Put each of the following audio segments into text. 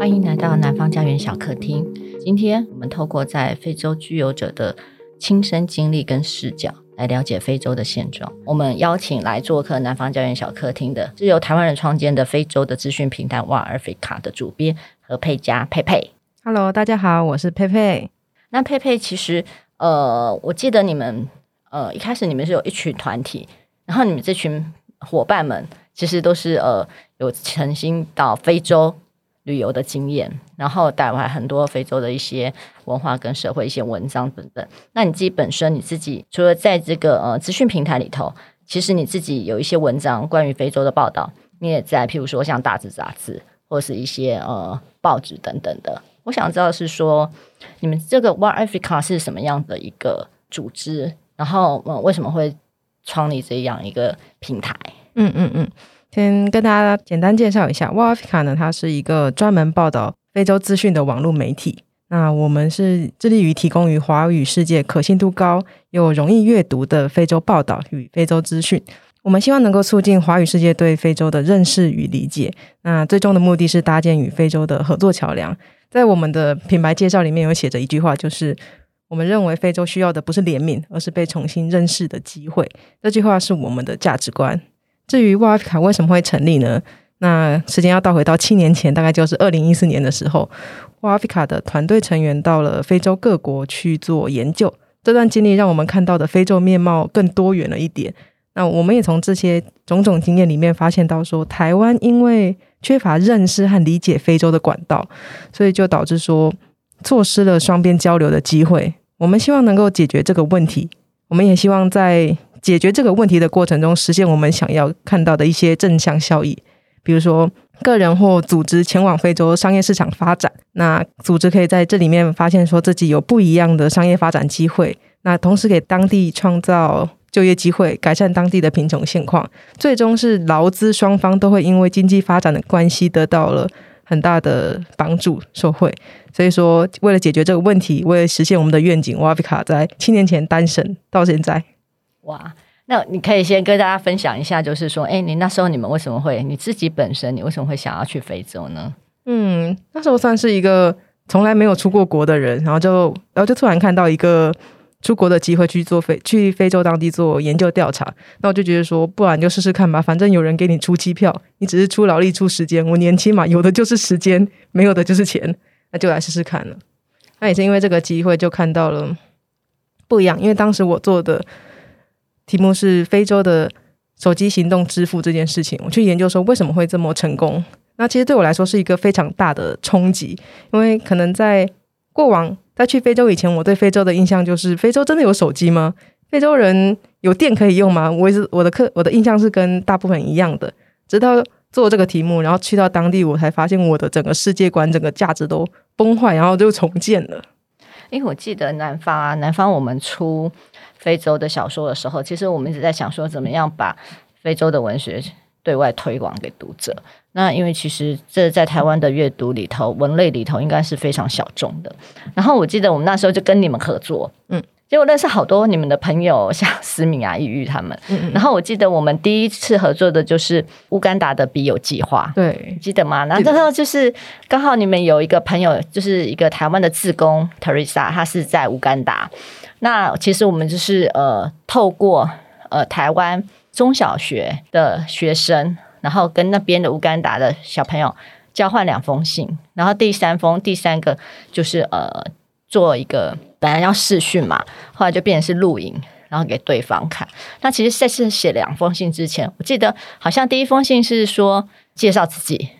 欢迎来到南方家园小客厅。今天我们透过在非洲居留者的亲身经历跟视角，来了解非洲的现状。我们邀请来做客南方家园小客厅的，是由台湾人创建的非洲的资讯平台 One Africa 的主编何佩佳佩佩。Hello，大家好，我是佩佩。那佩佩其实，呃，我记得你们，呃，一开始你们是有一群团体，然后你们这群伙伴们其实都是呃有诚心到非洲旅游的经验，然后带来很多非洲的一些文化跟社会一些文章等等。那你自己本身你自己除了在这个呃资讯平台里头，其实你自己有一些文章关于非洲的报道，你也在譬如说像大字杂志或是一些呃报纸等等的。我想知道是说，你们这个 One Africa 是什么样的一个组织？然后，嗯，为什么会创立这样一个平台？嗯嗯嗯，先跟大家简单介绍一下，One Africa 呢，它是一个专门报道非洲资讯的网络媒体。那我们是致力于提供于华语世界可信度高又容易阅读的非洲报道与非洲资讯。我们希望能够促进华语世界对非洲的认识与理解。那最终的目的是搭建与非洲的合作桥梁。在我们的品牌介绍里面有写着一句话，就是我们认为非洲需要的不是怜悯，而是被重新认识的机会。这句话是我们的价值观。至于 One Africa 为什么会成立呢？那时间要倒回到七年前，大概就是二零一四年的时候，One Africa 的团队成员到了非洲各国去做研究。这段经历让我们看到的非洲面貌更多元了一点。那我们也从这些种种经验里面发现到说，说台湾因为缺乏认识和理解非洲的管道，所以就导致说错失了双边交流的机会。我们希望能够解决这个问题，我们也希望在解决这个问题的过程中，实现我们想要看到的一些正向效益。比如说，个人或组织前往非洲商业市场发展，那组织可以在这里面发现说自己有不一样的商业发展机会，那同时给当地创造。就业机会，改善当地的贫穷现况，最终是劳资双方都会因为经济发展的关系得到了很大的帮助受惠。所以说，为了解决这个问题，为了实现我们的愿景，One Africa 在七年前诞生到现在。哇，那你可以先跟大家分享一下，就是说，哎，你那时候你们为什么会你自己本身，你为什么会想要去非洲呢？嗯，那时候算是一个从来没有出过国的人，然后就然后就突然看到一个。出国的机会去做非去非洲当地做研究调查，那我就觉得说，不然就试试看吧，反正有人给你出机票，你只是出劳力出时间。我年轻嘛，有的就是时间，没有的就是钱，那就来试试看了。那也是因为这个机会，就看到了不一样。因为当时我做的题目是非洲的手机行动支付这件事情，我去研究说为什么会这么成功。那其实对我来说是一个非常大的冲击，因为可能在过往。在去非洲以前，我对非洲的印象就是：非洲真的有手机吗？非洲人有电可以用吗？我也是我的课，我的印象是跟大部分一样的。直到做这个题目，然后去到当地，我才发现我的整个世界观、整个价值都崩坏，然后就重建了。因为我记得南方啊，南方我们出非洲的小说的时候，其实我们一直在想说，怎么样把非洲的文学对外推广给读者。那因为其实这在台湾的阅读里头，文类里头应该是非常小众的。然后我记得我们那时候就跟你们合作，嗯，结果认识好多你们的朋友，像思敏啊、玉玉他们。嗯嗯。然后我记得我们第一次合作的就是乌干达的笔友计划，对，记得吗？然后那时候就是刚好你们有一个朋友，就是一个台湾的志工 Teresa，他是在乌干达。那其实我们就是呃，透过呃台湾中小学的学生。然后跟那边的乌干达的小朋友交换两封信，然后第三封、第三个就是呃做一个本来要视讯嘛，后来就变成是录影，然后给对方看。那其实在是写两封信之前，我记得好像第一封信是说介绍自己，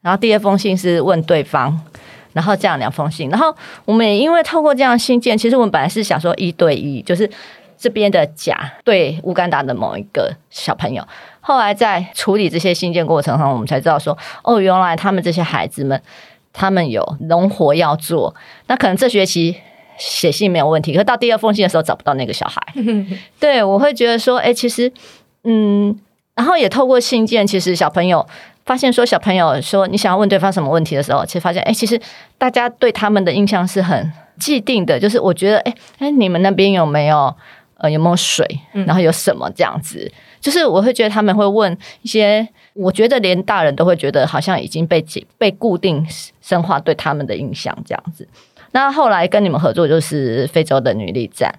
然后第二封信是问对方，然后这样两封信。然后我们也因为透过这样信件，其实我们本来是想说一对一，就是这边的甲对乌干达的某一个小朋友。后来在处理这些信件过程中，我们才知道说，哦，原来他们这些孩子们，他们有农活要做。那可能这学期写信没有问题，可是到第二封信的时候找不到那个小孩。对，我会觉得说，哎，其实，嗯，然后也透过信件，其实小朋友发现说，小朋友说你想要问对方什么问题的时候，其实发现，哎，其实大家对他们的印象是很既定的，就是我觉得，哎哎，你们那边有没有？呃有没有水，然后有什么这样子。嗯、就是我会觉得他们会问一些，我觉得连大人都会觉得好像已经被被固定深化对他们的印象这样子。那后来跟你们合作就是非洲的女力站，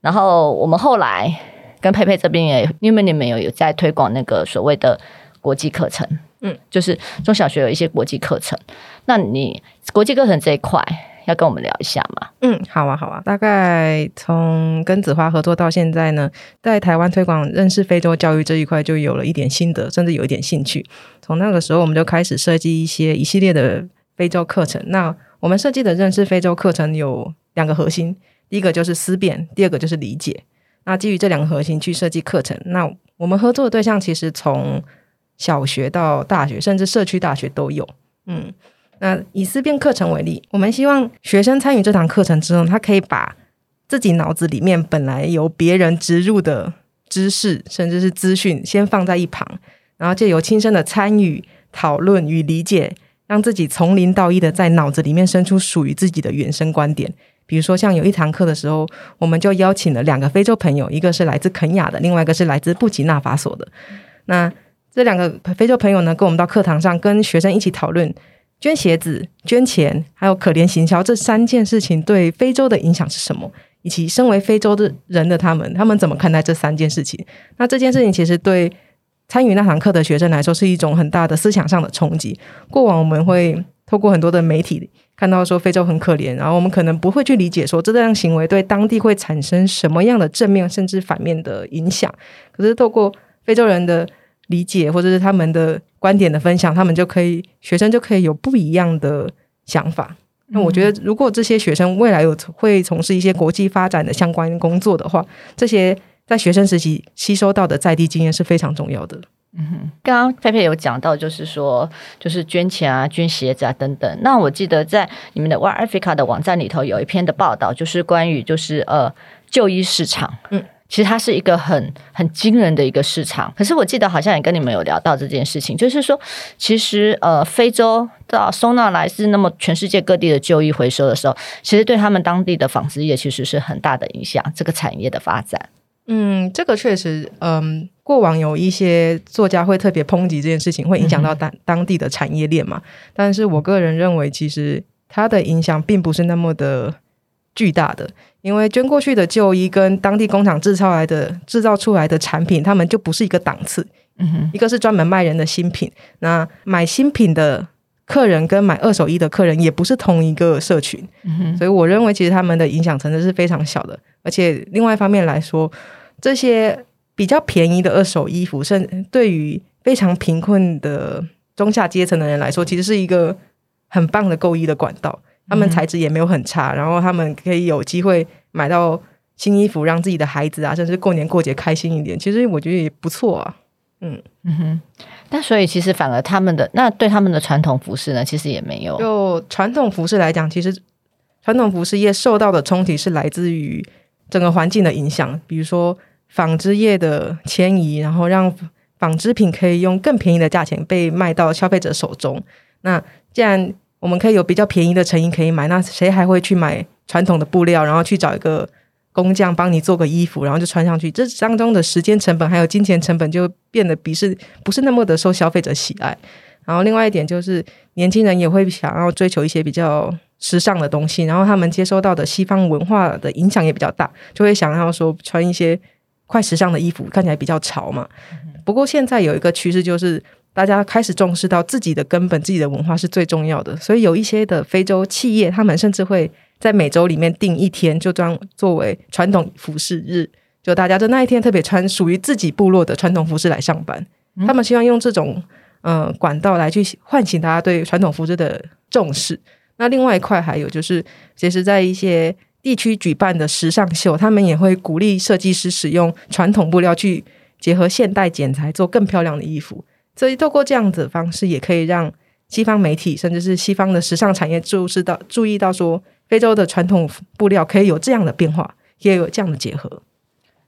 然后我们后来跟佩佩这边也，因为你们有有在推广那个所谓的国际课程，嗯，就是中小学有一些国际课程。那你国际课程这一块要跟我们聊一下吗？嗯，好啊，好啊。大概从跟子华合作到现在呢，在台湾推广认识非洲教育这一块就有了一点心得，甚至有一点兴趣。从那个时候，我们就开始设计一些一系列的非洲课程。那我们设计的认识非洲课程有两个核心，第一个就是思辨，第二个就是理解。那基于这两个核心去设计课程。那我们合作的对象其实从小学到大学，甚至社区大学都有。嗯，那以思辨课程为例，我们希望学生参与这堂课程之后，他可以把自己脑子里面本来由别人植入的知识，甚至是资讯，先放在一旁，然后借由亲身的参与、讨论与理解。让自己从零到一的在脑子里面生出属于自己的原生观点。比如说，像有一堂课的时候，我们就邀请了两个非洲朋友，一个是来自肯雅的，另外一个是来自布吉纳法索的。那这两个非洲朋友呢，跟我们到课堂上，跟学生一起讨论捐鞋子、捐钱，还有可怜行销这三件事情对非洲的影响是什么，以及身为非洲的人的他们，他们怎么看待这三件事情？那这件事情其实对。参与那堂课的学生来说，是一种很大的思想上的冲击。过往我们会透过很多的媒体看到说非洲很可怜，然后我们可能不会去理解说这样行为对当地会产生什么样的正面甚至反面的影响。可是透过非洲人的理解或者是他们的观点的分享，他们就可以学生就可以有不一样的想法。那我觉得，如果这些学生未来有会从事一些国际发展的相关工作的话，这些。在学生时期吸收到的在地经验是非常重要的。嗯哼，刚刚佩佩有讲到，就是说，就是捐钱啊、捐鞋子啊等等。那我记得在你们的 One Africa 的网站里头有一篇的报道，就是关于就是呃就医市场。嗯，其实它是一个很很惊人的一个市场。可是我记得好像也跟你们有聊到这件事情，就是说，其实呃非洲到收纳来自那么全世界各地的旧衣回收的时候，其实对他们当地的纺织业其实是很大的影响，这个产业的发展。嗯，这个确实，嗯，过往有一些作家会特别抨击这件事情，会影响到当当地的产业链嘛。但是我个人认为，其实它的影响并不是那么的巨大的，因为捐过去的旧衣跟当地工厂制造来的制造出来的产品，他们就不是一个档次。嗯哼，一个是专门卖人的新品，那买新品的客人跟买二手衣的客人也不是同一个社群。嗯哼，所以我认为，其实他们的影响层次是非常小的。而且另外一方面来说，这些比较便宜的二手衣服，甚至对于非常贫困的中下阶层的人来说，其实是一个很棒的购衣的管道。他们材质也没有很差，然后他们可以有机会买到新衣服，让自己的孩子啊，甚至过年过节开心一点。其实我觉得也不错啊。嗯嗯哼。那所以其实反而他们的那对他们的传统服饰呢，其实也没有。就传统服饰来讲，其实传统服饰业受到的冲击是来自于。整个环境的影响，比如说纺织业的迁移，然后让纺织品可以用更便宜的价钱被卖到消费者手中。那既然我们可以有比较便宜的成衣可以买，那谁还会去买传统的布料，然后去找一个工匠帮你做个衣服，然后就穿上去？这当中的时间成本还有金钱成本就变得比是不是那么的受消费者喜爱。然后另外一点就是，年轻人也会想要追求一些比较。时尚的东西，然后他们接收到的西方文化的影响也比较大，就会想要说穿一些快时尚的衣服，看起来比较潮嘛。不过现在有一个趋势，就是大家开始重视到自己的根本、自己的文化是最重要的，所以有一些的非洲企业，他们甚至会在每周里面定一天，就当作为传统服饰日，就大家在那一天特别穿属于自己部落的传统服饰来上班。他们希望用这种呃管道来去唤醒大家对传统服饰的重视。那另外一块还有就是，其实，在一些地区举办的时尚秀，他们也会鼓励设计师使用传统布料去结合现代剪裁，做更漂亮的衣服。所以，透过这样子的方式，也可以让西方媒体，甚至是西方的时尚产业注视到、注意到，说非洲的传统布料可以有这样的变化，也有这样的结合。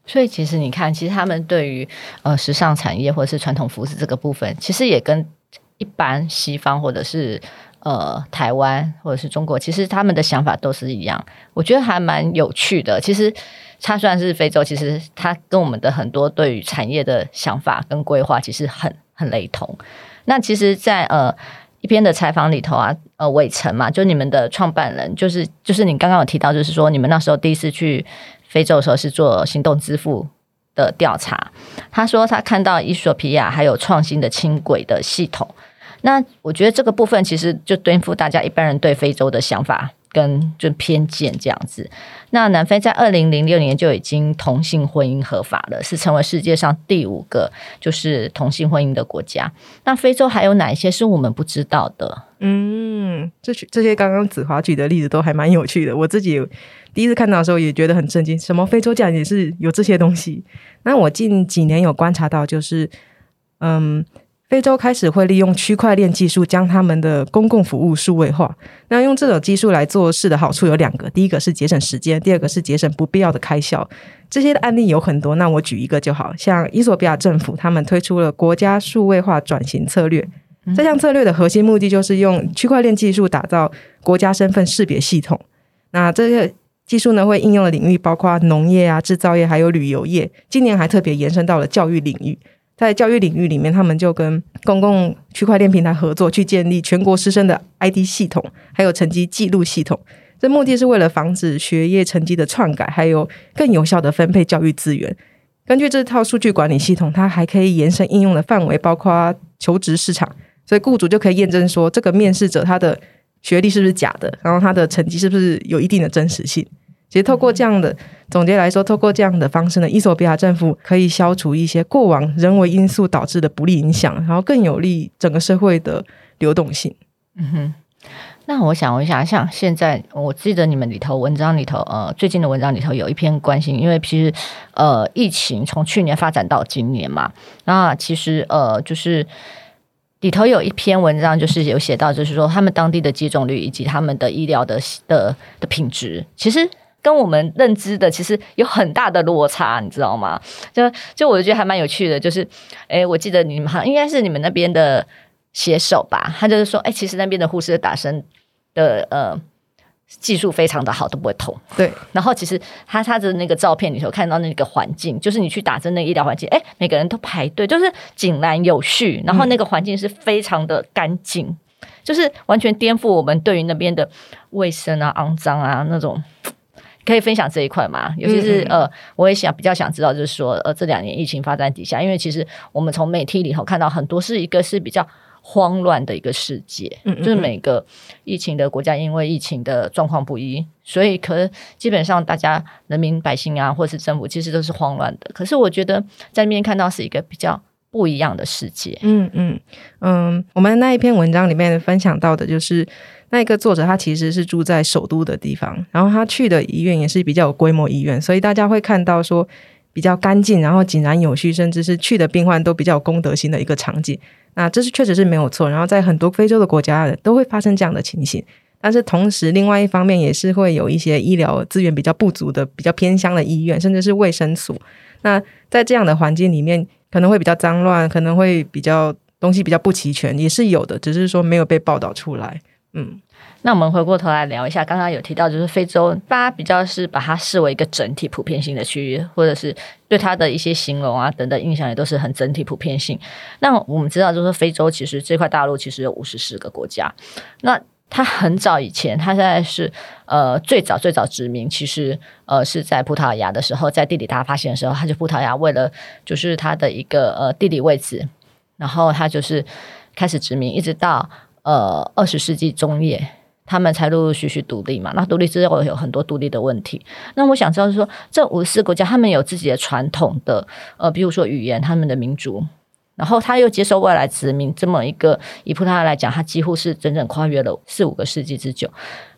所以，其实你看，其实他们对于呃时尚产业或者是传统服饰这个部分，其实也跟一般西方或者是。呃，台湾或者是中国，其实他们的想法都是一样，我觉得还蛮有趣的。其实它虽然是非洲，其实它跟我们的很多对于产业的想法跟规划其实很很雷同。那其实在，呃一篇的采访里头啊，呃，伟成嘛，就你们的创办人，就是就是你刚刚有提到，就是说你们那时候第一次去非洲的时候是做行动支付的调查。他说他看到衣索比亚还有创新的轻轨的系统。那我觉得这个部分其实就颠覆大家一般人对非洲的想法跟就偏见这样子。那南非在二零零六年就已经同性婚姻合法了，是成为世界上第五个就是同性婚姻的国家。那非洲还有哪一些是我们不知道的？嗯，这这些刚刚子华举的例子都还蛮有趣的。我自己第一次看到的时候也觉得很震惊，什么非洲竟然也是有这些东西？那我近几年有观察到，就是嗯。非洲开始会利用区块链技术将他们的公共服务数位化。那用这种技术来做事的好处有两个：第一个是节省时间，第二个是节省不必要的开销。这些的案例有很多，那我举一个就好，像伊索比亚政府他们推出了国家数位化转型策略。这项策略的核心目的就是用区块链技术打造国家身份识别系统。那这个技术呢，会应用的领域包括农业啊、制造业，还有旅游业。今年还特别延伸到了教育领域。在教育领域里面，他们就跟公共区块链平台合作，去建立全国师生的 ID 系统，还有成绩记录系统。这目的是为了防止学业成绩的篡改，还有更有效的分配教育资源。根据这套数据管理系统，它还可以延伸应用的范围，包括求职市场。所以雇主就可以验证说，这个面试者他的学历是不是假的，然后他的成绩是不是有一定的真实性。其实，透过这样的总结来说，透过这样的方式呢，伊索比亚政府可以消除一些过往人为因素导致的不利影响，然后更有利整个社会的流动性。嗯哼，那我想问一下，像现在我记得你们里头文章里头，呃，最近的文章里头有一篇关心，因为其实呃，疫情从去年发展到今年嘛，那其实呃，就是里头有一篇文章，就是有写到，就是说他们当地的接种率以及他们的医疗的的的品质，其实。跟我们认知的其实有很大的落差，你知道吗？就就我觉得还蛮有趣的，就是，哎，我记得你们好像应该是你们那边的写手吧？他就是说，哎，其实那边的护士的打针的呃技术非常的好，都不会痛。对。然后其实他他的那个照片里头看到那个环境，就是你去打针那个医疗环境，哎，每个人都排队，就是井然有序，然后那个环境是非常的干净，嗯、就是完全颠覆我们对于那边的卫生啊、肮脏啊那种。可以分享这一块吗？尤其是呃，我也想比较想知道，就是说呃，这两年疫情发展底下，因为其实我们从媒体里头看到很多是一个是比较慌乱的一个世界，嗯，就是每个疫情的国家因为疫情的状况不一，所以可能基本上大家人民百姓啊，或是政府其实都是慌乱的。可是我觉得在那边看到是一个比较不一样的世界。嗯嗯嗯，我们那一篇文章里面分享到的就是。那一个作者他其实是住在首都的地方，然后他去的医院也是比较有规模医院，所以大家会看到说比较干净，然后井然有序，甚至是去的病患都比较有公德心的一个场景。那这是确实是没有错。然后在很多非洲的国家都会发生这样的情形，但是同时另外一方面也是会有一些医疗资源比较不足的、比较偏乡的医院，甚至是卫生所。那在这样的环境里面，可能会比较脏乱，可能会比较东西比较不齐全，也是有的，只是说没有被报道出来。嗯，那我们回过头来聊一下，刚刚有提到，就是非洲，大家比较是把它视为一个整体普遍性的区域，或者是对它的一些形容啊等等印象也都是很整体普遍性。那我们知道，就是非洲其实这块大陆其实有五十四个国家。那它很早以前，它现在是呃最早最早殖民，其实呃是在葡萄牙的时候，在地理大发现的时候，它就葡萄牙为了就是它的一个呃地理位置，然后它就是开始殖民，一直到。呃，二十世纪中叶，他们才陆陆续续独立嘛。那独立之后有很多独立的问题。那我想知道，是说这五十四国家，他们有自己的传统的，呃，比如说语言，他们的民族，然后他又接受外来殖民，这么一个以葡萄牙来讲，他几乎是整整跨越了四五个世纪之久。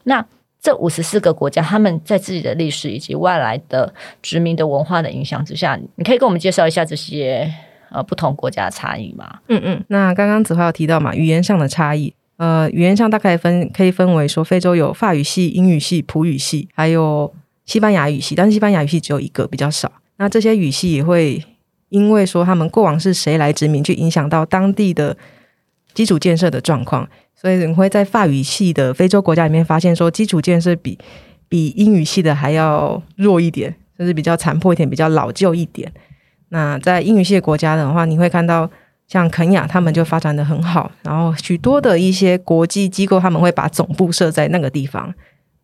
那这五十四个国家，他们在自己的历史以及外来的殖民的文化的影响之下，你可以跟我们介绍一下这些呃不同国家的差异吗？嗯嗯。那刚刚子华有提到嘛，语言上的差异。呃，语言上大概分可以分为说，非洲有法语系、英语系、葡语系，还有西班牙语系，但是西班牙语系只有一个，比较少。那这些语系也会因为说他们过往是谁来殖民，去影响到当地的基础建设的状况，所以你会在法语系的非洲国家里面发现说，基础建设比比英语系的还要弱一点。就是比较残破一点，比较老旧一点。那在英语系国家的话，你会看到像肯亚，他们就发展得很好，然后许多的一些国际机构，他们会把总部设在那个地方。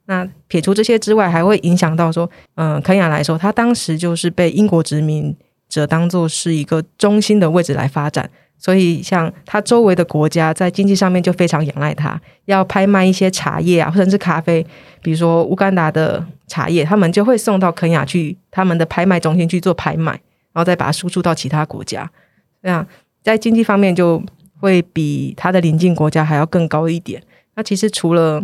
那撇除这些之外，还会影响到说，嗯、肯亚来说，它当时就是被英国殖民者当做是一个中心的位置来发展，所以像它周围的国家在经济上面就非常仰赖它，要拍卖一些茶叶啊，或者是咖啡，比如说乌干达的茶叶，他们就会送到肯亚去他们的拍卖中心去做拍卖。然后再把它输出到其他国家，这样在经济方面就会比它的邻近国家还要更高一点。那其实除了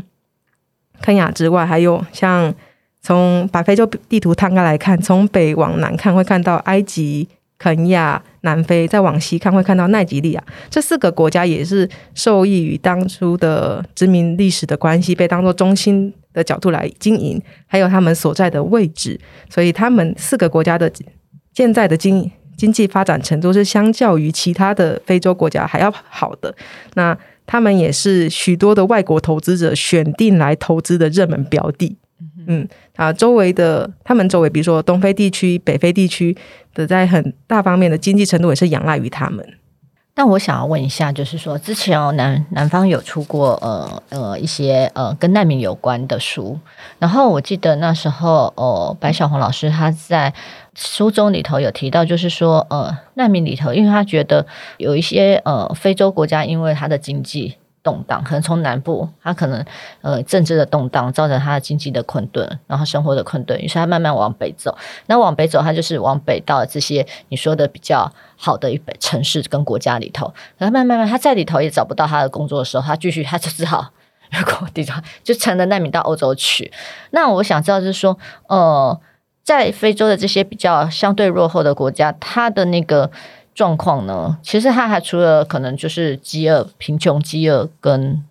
肯亚之外，还有像从把非洲地图摊开来看，从北往南看会看到埃及、肯亚、南非；再往西看会看到奈及利亚。这四个国家也是受益于当初的殖民历史的关系，被当作中心的角度来经营，还有他们所在的位置，所以他们四个国家的。现在的经经济发展程度是相较于其他的非洲国家还要好的，那他们也是许多的外国投资者选定来投资的热门标的。嗯，啊，周围的他们周围，比如说东非地区、北非地区的，在很大方面的经济程度也是仰赖于他们。那我想要问一下，就是说，之前哦，南南方有出过呃呃一些呃跟难民有关的书，然后我记得那时候哦、白小红老师他在书中里头有提到，就是说呃难民里头，因为他觉得有一些呃非洲国家，因为他的经济。动荡，可能从南部，他可能呃政治的动荡造成他的经济的困顿，然后生活的困顿，于是他慢慢往北走。那往北走，他就是往北到这些你说的比较好的一北城市跟国家里头。然后慢慢慢，他在里头也找不到他的工作的时候，他继续他就只好如果地方就成了难民到欧洲去。那我想知道就是说，呃，在非洲的这些比较相对落后的国家，他的那个。状况呢？其实他还除了可能就是饥饿、贫穷、饥饿跟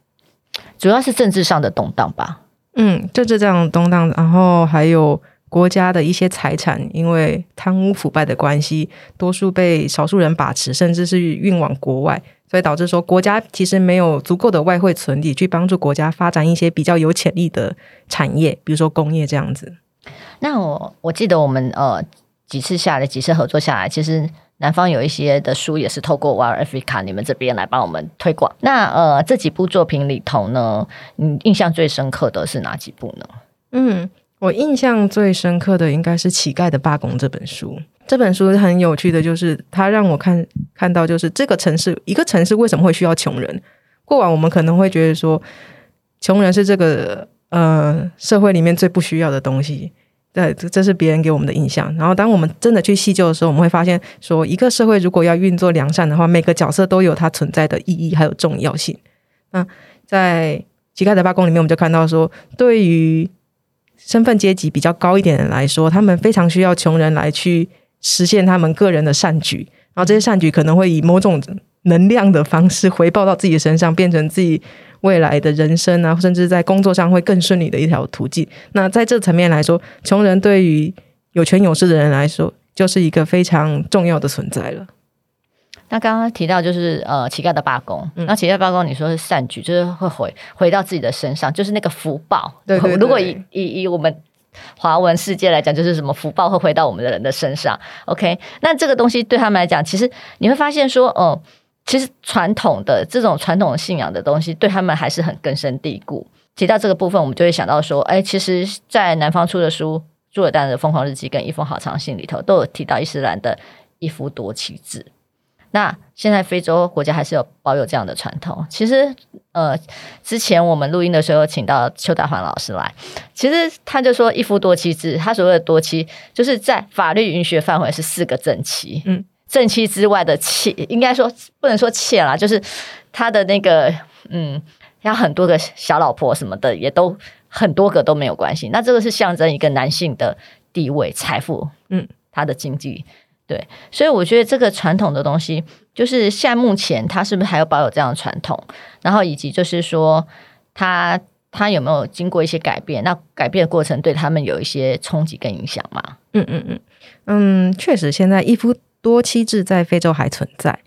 主要是政治上的动荡吧。嗯，政治上动荡，然后还有国家的一些财产因为贪污腐败的关系，多数被少数人把持，甚至是运往国外，所以导致说国家其实没有足够的外汇存底去帮助国家发展一些比较有潜力的产业，比如说工业这样子。那我我记得我们呃几次下来几次合作下来，其实。南方有一些的书也是透过 Wild Africa 你们这边来帮我们推广。那呃，这几部作品里头呢，你印象最深刻的是哪几部呢？嗯，我印象最深刻的应该是《乞丐的罢工》这本书。这本书很有趣的就是，它让我看看到，就是这个城市，一个城市为什么会需要穷人？过往我们可能会觉得说，穷人是这个呃社会里面最不需要的东西。对，这这是别人给我们的印象。然后，当我们真的去细究的时候，我们会发现，说一个社会如果要运作良善的话，每个角色都有它存在的意义还有重要性。那在乞丐的罢工里面，我们就看到说，对于身份阶级比较高一点的人来说，他们非常需要穷人来去实现他们个人的善举。然后，这些善举可能会以某种能量的方式回报到自己身上，变成自己。未来的人生啊，甚至在工作上会更顺利的一条途径。那在这层面来说，穷人对于有权有势的人来说，就是一个非常重要的存在了。那刚刚提到就是呃乞丐的罢工，嗯、那乞丐罢工你说是善举，就是会回回到自己的身上，就是那个福报。对，对，对，如果以以以我们华文世界来讲，就是什么福报会回到我们的人的身上。OK，那这个东西对他们来讲，其实你会发现说，哦、呃。其实传统的这种传统信仰的东西，对他们还是很根深蒂固。提到这个部分，我们就会想到说，哎，其实，在南方出的书《朱尔丹的疯狂日记》跟《一封好长信》里头，都有提到伊斯兰的一夫多妻制。那现在非洲国家还是有保有这样的传统。其实，呃，之前我们录音的时候，请到邱达环老师来，其实他就说一夫多妻制，他所谓的多妻，就是在法律允许的范围是四个正妻。嗯。正妻之外的妾，应该说不能说妾啦，就是他的那个，嗯，他很多个小老婆什么的，也都很多个都没有关系。那这个是象征一个男性的地位、财富，嗯，他的经济，对。所以我觉得这个传统的东西，就是现在目前他是不是还有保有这样的传统？然后以及就是说，他他有没有经过一些改变？那改变的过程对他们有一些冲击跟影响吗？嗯嗯嗯嗯，确实，现在一夫。多妻制在非洲还存在，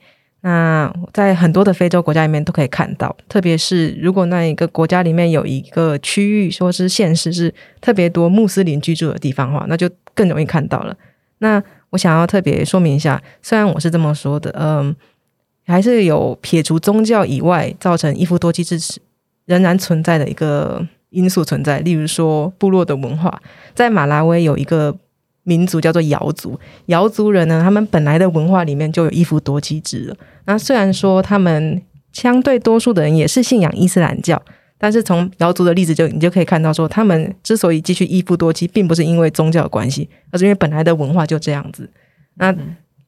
那在很多的非洲国家里面都可以看到，特别是如果那一个国家里面有一个区域说是县市是特别多穆斯林居住的地方的话，那就更容易看到了。那我想要特别说明一下，虽然我是这么说的，嗯，还是有撇除宗教以外造成一夫多妻制仍然存在的一个因素存在，例如说部落的文化，在马拉维有一个民族叫做瑶族，瑶族人呢，他们本来的文化里面就有一夫多妻制了。那虽然说他们相对多数的人也是信仰伊斯兰教，但是从瑶族的例子就你就可以看到说，他们之所以继续一夫多妻，并不是因为宗教的关系，而是因为本来的文化就这样子。那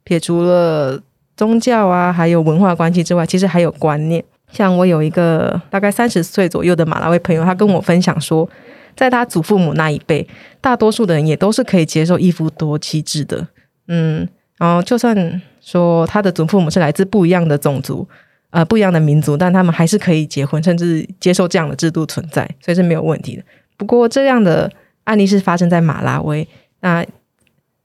撇除了宗教啊，还有文化关系之外，其实还有观念。像我有一个大概三十岁左右的马拉维朋友，他跟我分享说，在他祖父母那一辈，大多数的人也都是可以接受一夫多妻制的。嗯，然后就算说他的祖父母是来自不一样的种族，呃，不一样的民族，但他们还是可以结婚，甚至接受这样的制度存在，所以是没有问题的。不过这样的案例是发生在马拉维，那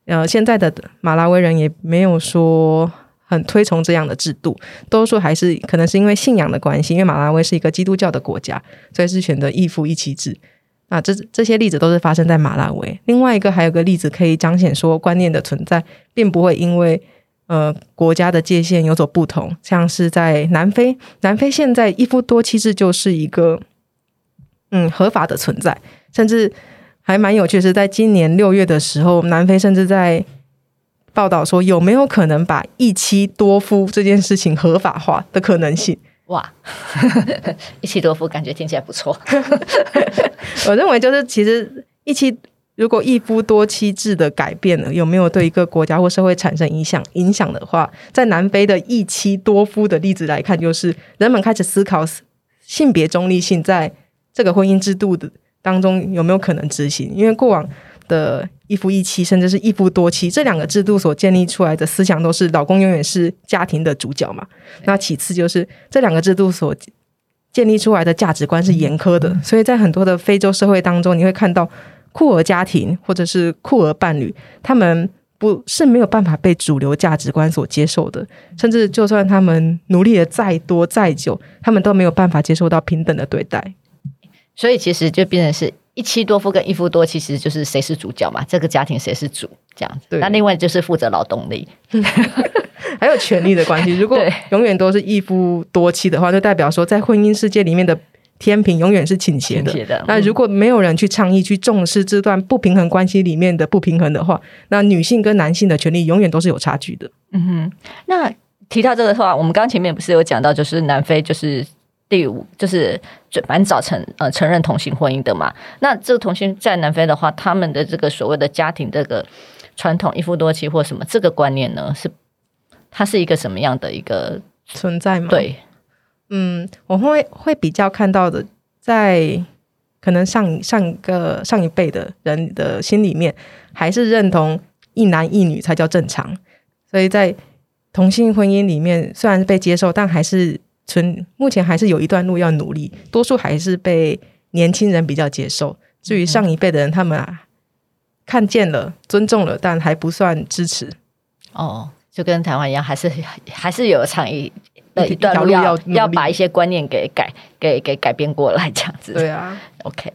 呃，现在的马拉维人也没有说。很推崇这样的制度，多数还是可能是因为信仰的关系，因为马拉维是一个基督教的国家，所以是选择一夫一妻制。啊，这这些例子都是发生在马拉维。另外一个还有个例子可以彰显说，观念的存在并不会因为呃国家的界限有所不同，像是在南非，南非现在一夫多妻制就是一个嗯合法的存在，甚至还蛮有趣，是在今年六月的时候，南非甚至在。报道说有没有可能把一妻多夫这件事情合法化的可能性？哇，一妻多夫感觉听起来不错。我认为就是其实一妻如果一夫多妻制的改变了，有没有对一个国家或社会产生影响？影响的话，在南非的一妻多夫的例子来看，就是人们开始思考性别中立性在这个婚姻制度的当中有没有可能执行？因为过往。的一夫一妻，甚至是一夫多妻，这两个制度所建立出来的思想都是老公永远是家庭的主角嘛。那其次就是这两个制度所建立出来的价值观是严苛的，所以在很多的非洲社会当中，你会看到酷儿家庭或者是酷儿伴侣，他们不是没有办法被主流价值观所接受的，甚至就算他们努力的再多再久，他们都没有办法接受到平等的对待。所以其实就变成是。一妻多夫跟一夫多妻，其实就是谁是主角嘛？这个家庭谁是主这样子？那另外就是负责劳动力，还有权力的关系。如果永远都是一夫多妻的话，就代表说在婚姻世界里面的天平永远是倾斜的。的。那如果没有人去倡议、去重视这段不平衡关系里面的不平衡的话，那女性跟男性的权利永远都是有差距的。嗯哼。那提到这个的话，我们刚前面不是有讲到，就是南非就是。第五就是就蛮早承呃承认同性婚姻的嘛，那这个同性在南非的话，他们的这个所谓的家庭这个传统一夫多妻或什么这个观念呢，是它是一个什么样的一个存在吗？对，嗯，我会会比较看到的，在可能上上一个上一辈的人的心里面，还是认同一男一女才叫正常，所以在同性婚姻里面虽然是被接受，但还是。存目前还是有一段路要努力，多数还是被年轻人比较接受。至于上一辈的人，他们啊看见了、尊重了，但还不算支持。哦，就跟台湾一样，还是还是有长一的一段路要要，要把一些观念给改、给给改变过来，这样子。对啊，OK。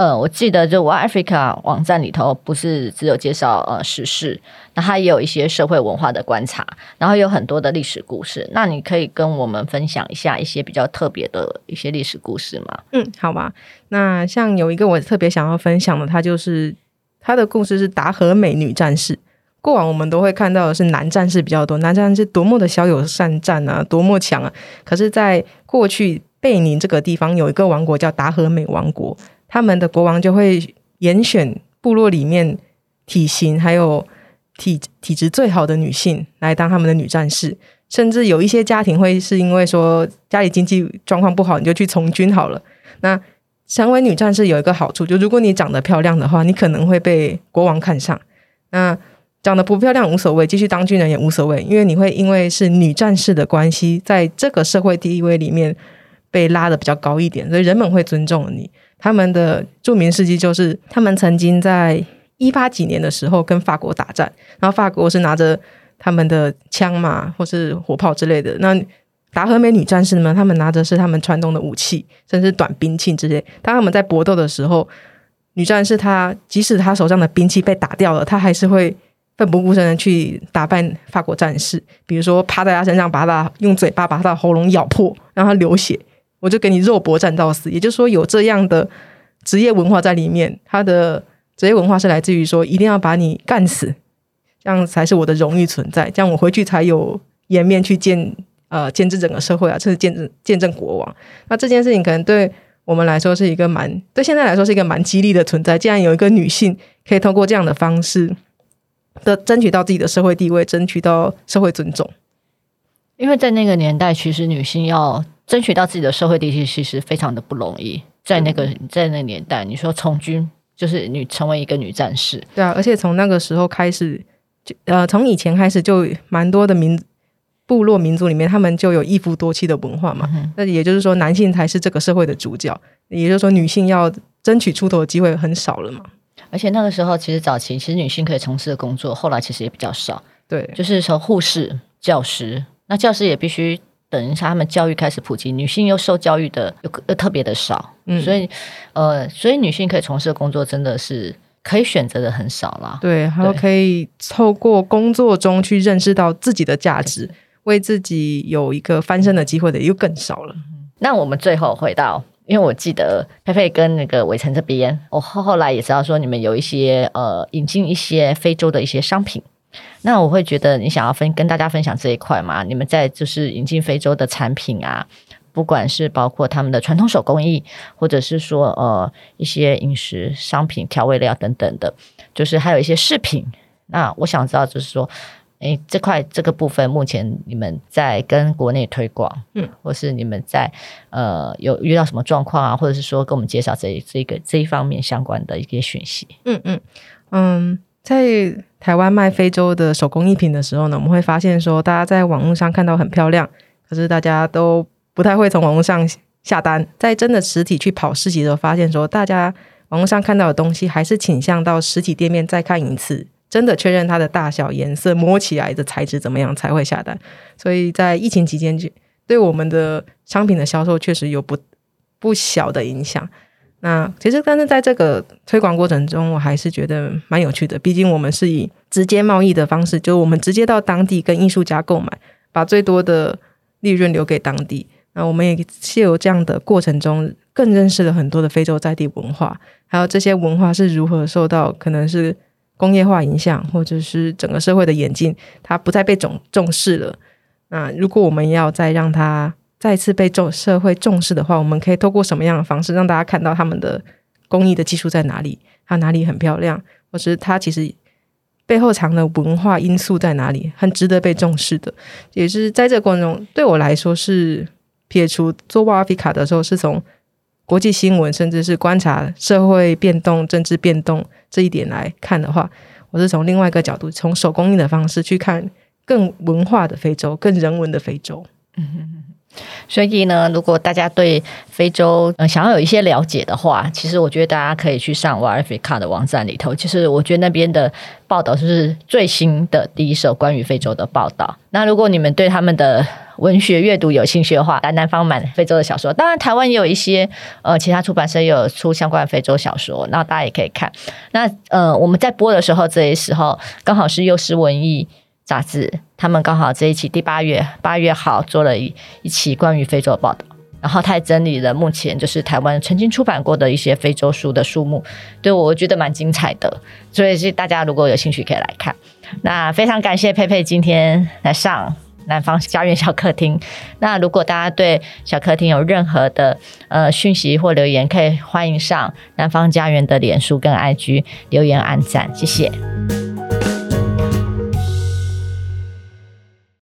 呃，我记得就 Wild Africa 网站里头不是只有介绍呃时事，那它也有一些社会文化的观察，然后有很多的历史故事。那你可以跟我们分享一下一些比较特别的一些历史故事吗？嗯，好吧。那像有一个我特别想要分享的，它就是它的故事是达和美女战士。过往我们都会看到的是男战士比较多，男战士多么的骁勇善战啊，多么强啊！可是，在过去贝宁这个地方有一个王国叫达和美王国。他们的国王就会严选部落里面体型还有体体质最好的女性来当他们的女战士，甚至有一些家庭会是因为说家里经济状况不好，你就去从军好了。那成为女战士有一个好处，就如果你长得漂亮的话，你可能会被国王看上。那长得不漂亮无所谓，继续当军人也无所谓，因为你会因为是女战士的关系，在这个社会地位里面被拉得比较高一点，所以人们会尊重你。他们的著名事迹就是，他们曾经在一八几年的时候跟法国打战，然后法国是拿着他们的枪嘛，或是火炮之类的。那达和美女战士们，他们拿着是他们传统的武器，甚至短兵器之类。当他们在搏斗的时候，女战士她即使她手上的兵器被打掉了，她还是会奋不顾身的去打败法国战士。比如说趴在他身上，把他用嘴巴把他的喉咙咬破，让他流血，我就给你肉搏战到死。也就是说，有这样的职业文化在里面。他的职业文化是来自于说，一定要把你干死，这样才是我的荣誉存在，这样我回去才有颜面去见。呃，见证整个社会啊，甚至见证见证国王。那这件事情可能对我们来说是一个蛮，对现在来说是一个蛮激励的存在。既然有一个女性可以通过这样的方式的争取到自己的社会地位，争取到社会尊重，因为在那个年代，其实女性要争取到自己的社会地位，其实非常的不容易。在那个在那个年代，你说从军就是女成为一个女战士，对啊，而且从那个时候开始，就呃，从以前开始就蛮多的民。部落民族里面，他们就有一夫多妻的文化嘛。那、嗯、也就是说，男性才是这个社会的主角。也就是说，女性要争取出头的机会很少了嘛。而且那个时候，其实早期其实女性可以从事的工作，后来其实也比较少。对，就是从护士、教师，那教师也必须等一下他们教育开始普及，女性又受教育的又又特别的少。嗯，所以呃，所以女性可以从事的工作真的是可以选择的很少了。对，还有可以透过工作中去认识到自己的价值。为自己有一个翻身的机会的又更少了。那我们最后回到，因为我记得佩佩跟那个伟成这边，我后后来也知道说你们有一些呃引进一些非洲的一些商品。那我会觉得你想要分跟大家分享这一块嘛？你们在就是引进非洲的产品啊，不管是包括他们的传统手工艺，或者是说呃一些饮食商品、调味料等等的，就是还有一些饰品。那我想知道就是说。诶，这块这个部分目前你们在跟国内推广，嗯，或是你们在呃有遇到什么状况啊，或者是说跟我们介绍这这一个这一方面相关的一些讯息。嗯嗯嗯，在台湾卖非洲的手工艺品的时候呢，我们会发现说，大家在网络上看到很漂亮，可是大家都不太会从网络上下单，在真的实体去跑市集的时候，发现说，大家网络上看到的东西还是倾向到实体店面再看一次。真的确认它的大小、颜色、摸起来的材质怎么样才会下单。所以在疫情期间，就对我们的商品的销售确实有不不小的影响。那其实，但是在这个推广过程中，我还是觉得蛮有趣的。毕竟我们是以直接贸易的方式，就我们直接到当地跟艺术家购买，把最多的利润留给当地。那我们也借由这样的过程中，更认识了很多的非洲在地文化，还有这些文化是如何受到可能是。工业化影响，或者是整个社会的演进，它不再被重重视了。那如果我们要再让它再次被重社会重视的话，我们可以透过什么样的方式让大家看到他们的工艺的技术在哪里？它哪里很漂亮，或是它其实背后藏的文化因素在哪里，很值得被重视的。也是在这个过程中，对我来说是撇除做 WOW Africa 的时候，是从。国际新闻，甚至是观察社会变动、政治变动这一点来看的话，我是从另外一个角度，从手工艺的方式去看更文化的非洲、更人文的非洲。嗯哼，所以呢，如果大家对非洲呃想要有一些了解的话，其实我觉得大家可以去上 WOW Africa 的网站里头。其实我觉得那边的报道就是最新的第一手关于非洲的报道。那如果你们对他们的文学阅读有兴趣的话，来南方买非洲的小说。当然，台湾也有一些呃其他出版社也有出相关的非洲小说，那大家也可以看。那呃我们在播的时候，这一时候刚好是幼狮文艺杂志，他们刚好这一期第八月八月号做了一一期关于非洲的报道，然后他也整理了目前就是台湾曾经出版过的一些非洲书的书目，对我觉得蛮精彩的，所以是大家如果有兴趣可以来看。那非常感谢佩佩今天来上。南方家园小客厅。那如果大家对小客厅有任何的呃讯息或留言，可以欢迎上南方家园的脸书跟 IG 留言按赞，谢谢。